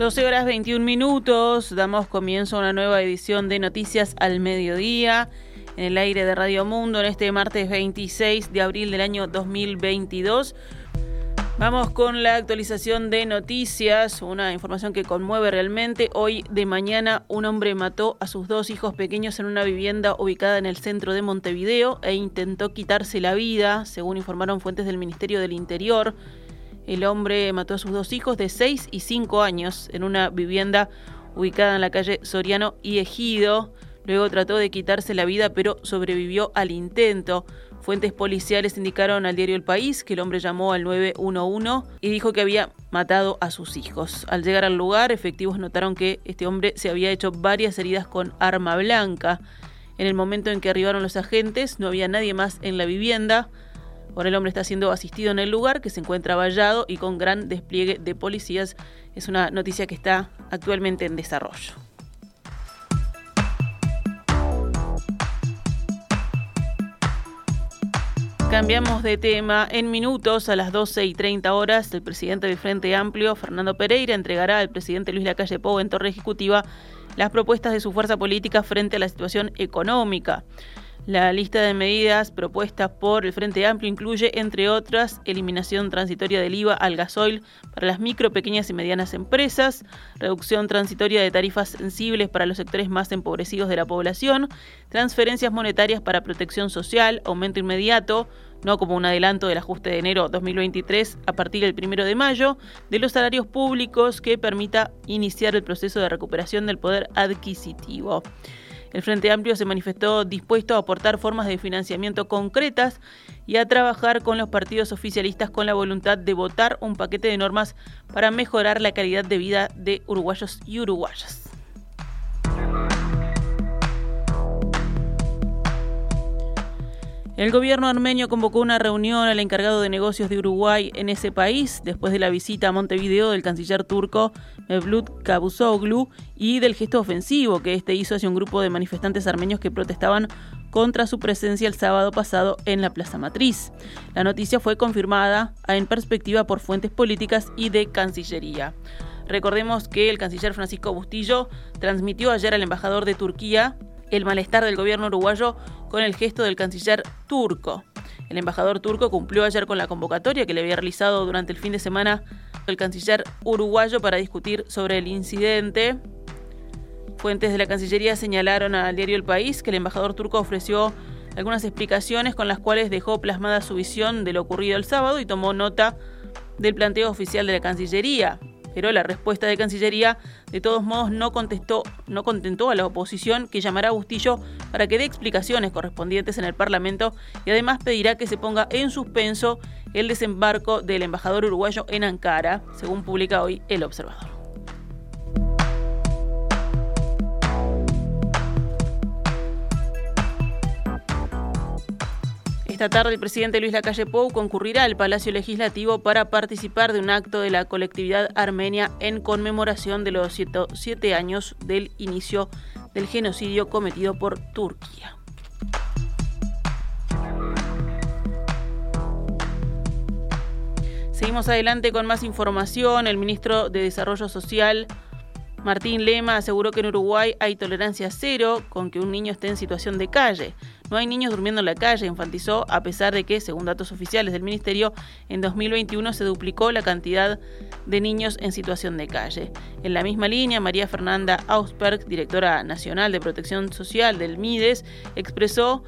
12 horas 21 minutos, damos comienzo a una nueva edición de Noticias al Mediodía en el aire de Radio Mundo en este martes 26 de abril del año 2022. Vamos con la actualización de noticias, una información que conmueve realmente. Hoy de mañana un hombre mató a sus dos hijos pequeños en una vivienda ubicada en el centro de Montevideo e intentó quitarse la vida, según informaron fuentes del Ministerio del Interior. El hombre mató a sus dos hijos de 6 y 5 años en una vivienda ubicada en la calle Soriano y Ejido. Luego trató de quitarse la vida, pero sobrevivió al intento. Fuentes policiales indicaron al diario El País que el hombre llamó al 911 y dijo que había matado a sus hijos. Al llegar al lugar, efectivos notaron que este hombre se había hecho varias heridas con arma blanca. En el momento en que arribaron los agentes, no había nadie más en la vivienda. Ahora el hombre está siendo asistido en el lugar, que se encuentra vallado y con gran despliegue de policías. Es una noticia que está actualmente en desarrollo. Cambiamos de tema. En minutos, a las 12 y 30 horas, el presidente del Frente Amplio, Fernando Pereira, entregará al presidente Luis Lacalle Pou en Torre Ejecutiva las propuestas de su fuerza política frente a la situación económica. La lista de medidas propuestas por el Frente Amplio incluye, entre otras, eliminación transitoria del IVA al gasoil para las micro, pequeñas y medianas empresas, reducción transitoria de tarifas sensibles para los sectores más empobrecidos de la población, transferencias monetarias para protección social, aumento inmediato, no como un adelanto del ajuste de enero 2023 a partir del primero de mayo, de los salarios públicos que permita iniciar el proceso de recuperación del poder adquisitivo. El Frente Amplio se manifestó dispuesto a aportar formas de financiamiento concretas y a trabajar con los partidos oficialistas con la voluntad de votar un paquete de normas para mejorar la calidad de vida de uruguayos y uruguayas. El gobierno armenio convocó una reunión al encargado de negocios de Uruguay en ese país después de la visita a Montevideo del canciller turco Mevlut Cavusoglu y del gesto ofensivo que este hizo hacia un grupo de manifestantes armenios que protestaban contra su presencia el sábado pasado en la Plaza Matriz. La noticia fue confirmada en perspectiva por fuentes políticas y de Cancillería. Recordemos que el canciller Francisco Bustillo transmitió ayer al embajador de Turquía el malestar del gobierno uruguayo con el gesto del canciller turco. El embajador turco cumplió ayer con la convocatoria que le había realizado durante el fin de semana el canciller uruguayo para discutir sobre el incidente. Fuentes de la Cancillería señalaron al diario El País que el embajador turco ofreció algunas explicaciones con las cuales dejó plasmada su visión de lo ocurrido el sábado y tomó nota del planteo oficial de la Cancillería pero la respuesta de Cancillería de todos modos no contestó, no contentó a la oposición que llamará a Bustillo para que dé explicaciones correspondientes en el Parlamento y además pedirá que se ponga en suspenso el desembarco del embajador uruguayo en Ankara, según publica hoy El Observador. Esta tarde el presidente Luis Lacalle Pou concurrirá al Palacio Legislativo para participar de un acto de la colectividad armenia en conmemoración de los siete años del inicio del genocidio cometido por Turquía. Seguimos adelante con más información. El ministro de Desarrollo Social, Martín Lema, aseguró que en Uruguay hay tolerancia cero con que un niño esté en situación de calle. No hay niños durmiendo en la calle, enfatizó, a pesar de que, según datos oficiales del Ministerio, en 2021 se duplicó la cantidad de niños en situación de calle. En la misma línea, María Fernanda Ausberg, directora nacional de Protección Social del MIDES, expresó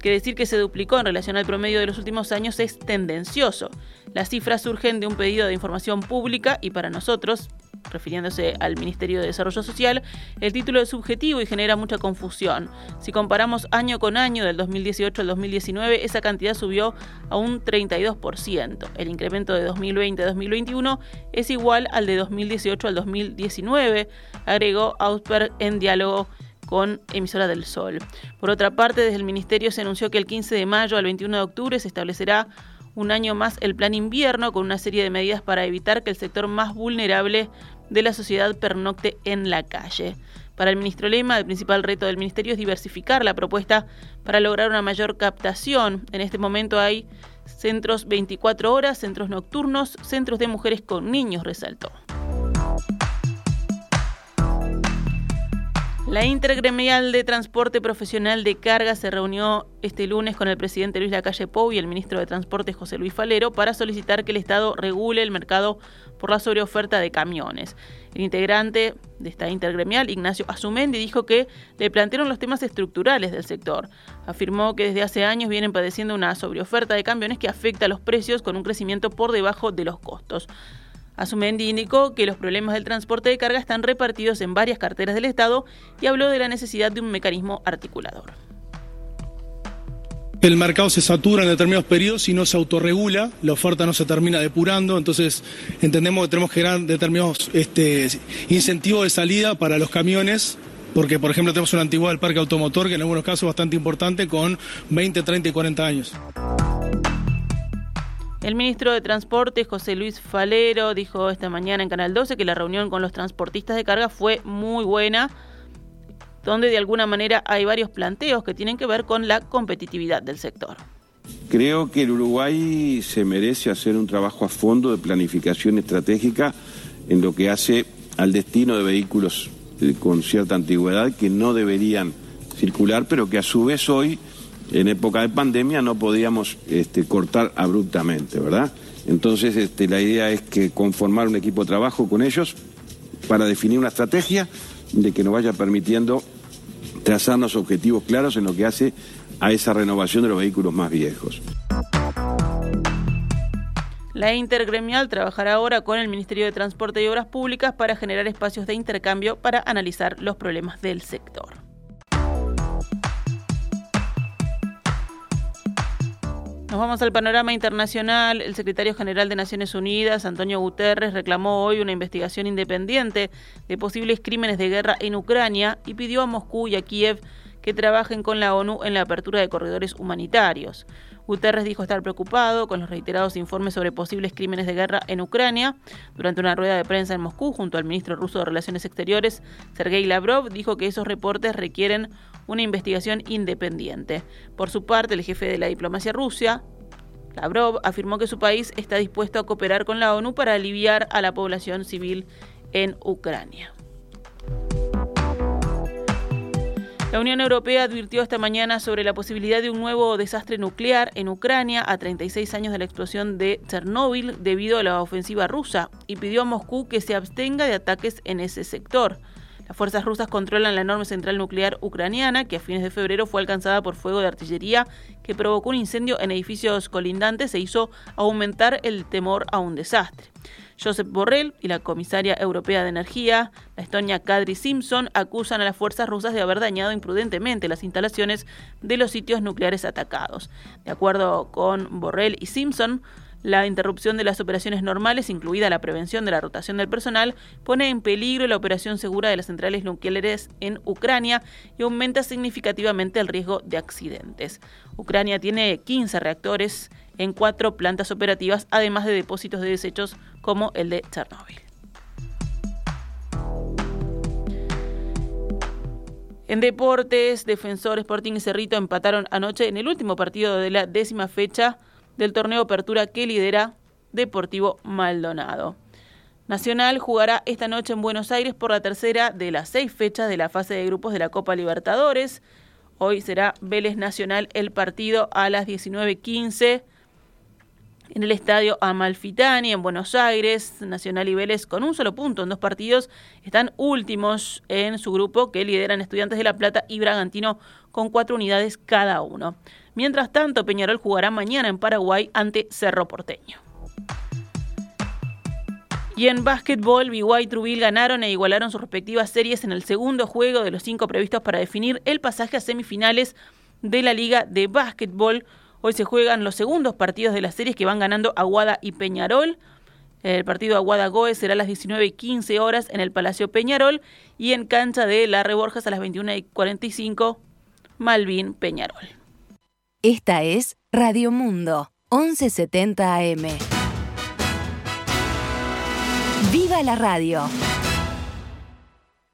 que decir que se duplicó en relación al promedio de los últimos años es tendencioso. Las cifras surgen de un pedido de información pública y para nosotros, refiriéndose al Ministerio de Desarrollo Social, el título es subjetivo y genera mucha confusión. Si comparamos año con año, del 2018 al 2019, esa cantidad subió a un 32%. El incremento de 2020 a 2021 es igual al de 2018 al 2019, agregó Ausberg en diálogo con Emisora del Sol. Por otra parte, desde el Ministerio se anunció que el 15 de mayo al 21 de octubre se establecerá un año más el plan invierno con una serie de medidas para evitar que el sector más vulnerable de la sociedad pernocte en la calle. Para el ministro Lema, el principal reto del ministerio es diversificar la propuesta para lograr una mayor captación. En este momento hay centros 24 horas, centros nocturnos, centros de mujeres con niños, resaltó. La Intergremial de Transporte Profesional de Carga se reunió este lunes con el presidente Luis Lacalle Pou y el ministro de Transporte José Luis Falero para solicitar que el Estado regule el mercado por la sobreoferta de camiones. El integrante de esta intergremial, Ignacio Azumendi, dijo que le plantearon los temas estructurales del sector. Afirmó que desde hace años vienen padeciendo una sobreoferta de camiones que afecta a los precios con un crecimiento por debajo de los costos. Asumendi indicó que los problemas del transporte de carga están repartidos en varias carteras del Estado y habló de la necesidad de un mecanismo articulador. El mercado se satura en determinados periodos y no se autorregula, la oferta no se termina depurando, entonces entendemos que tenemos que generar determinados este, incentivos de salida para los camiones porque por ejemplo tenemos una antigüedad del parque automotor que en algunos casos es bastante importante con 20, 30 y 40 años. El ministro de Transporte, José Luis Falero, dijo esta mañana en Canal 12 que la reunión con los transportistas de carga fue muy buena, donde de alguna manera hay varios planteos que tienen que ver con la competitividad del sector. Creo que el Uruguay se merece hacer un trabajo a fondo de planificación estratégica en lo que hace al destino de vehículos eh, con cierta antigüedad que no deberían circular, pero que a su vez hoy en época de pandemia no podíamos este, cortar abruptamente, ¿verdad? Entonces este, la idea es que conformar un equipo de trabajo con ellos para definir una estrategia de que nos vaya permitiendo trazarnos objetivos claros en lo que hace a esa renovación de los vehículos más viejos. La intergremial trabajará ahora con el Ministerio de Transporte y Obras Públicas para generar espacios de intercambio para analizar los problemas del sector. Nos vamos al panorama internacional. El secretario general de Naciones Unidas, Antonio Guterres, reclamó hoy una investigación independiente de posibles crímenes de guerra en Ucrania y pidió a Moscú y a Kiev que trabajen con la ONU en la apertura de corredores humanitarios. Guterres dijo estar preocupado con los reiterados informes sobre posibles crímenes de guerra en Ucrania. Durante una rueda de prensa en Moscú, junto al ministro ruso de Relaciones Exteriores, Sergei Lavrov, dijo que esos reportes requieren una investigación independiente. Por su parte, el jefe de la diplomacia rusa, Lavrov, afirmó que su país está dispuesto a cooperar con la ONU para aliviar a la población civil en Ucrania. La Unión Europea advirtió esta mañana sobre la posibilidad de un nuevo desastre nuclear en Ucrania a 36 años de la explosión de Chernóbil debido a la ofensiva rusa y pidió a Moscú que se abstenga de ataques en ese sector. Las fuerzas rusas controlan la enorme central nuclear ucraniana, que a fines de febrero fue alcanzada por fuego de artillería que provocó un incendio en edificios colindantes e hizo aumentar el temor a un desastre. Josep Borrell y la comisaria europea de energía, la estonia Kadri Simpson, acusan a las fuerzas rusas de haber dañado imprudentemente las instalaciones de los sitios nucleares atacados. De acuerdo con Borrell y Simpson, la interrupción de las operaciones normales, incluida la prevención de la rotación del personal, pone en peligro la operación segura de las centrales nucleares en Ucrania y aumenta significativamente el riesgo de accidentes. Ucrania tiene 15 reactores en cuatro plantas operativas, además de depósitos de desechos como el de Chernóbil. En deportes, Defensor Sporting y Cerrito empataron anoche en el último partido de la décima fecha del torneo Apertura que lidera Deportivo Maldonado. Nacional jugará esta noche en Buenos Aires por la tercera de las seis fechas de la fase de grupos de la Copa Libertadores. Hoy será Vélez Nacional el partido a las 19.15 en el estadio Amalfitani en Buenos Aires. Nacional y Vélez con un solo punto en dos partidos están últimos en su grupo que lideran Estudiantes de La Plata y Bragantino con cuatro unidades cada uno. Mientras tanto, Peñarol jugará mañana en Paraguay ante Cerro Porteño. Y en básquetbol, BY y Trubil ganaron e igualaron sus respectivas series en el segundo juego de los cinco previstos para definir el pasaje a semifinales de la Liga de Básquetbol. Hoy se juegan los segundos partidos de las series que van ganando Aguada y Peñarol. El partido Aguada-Goe será a las 19 y 15 horas en el Palacio Peñarol y en cancha de La Reborjas a las 21 y 45 Malvin Peñarol. Esta es Radio Mundo, 1170 AM. ¡Viva la radio!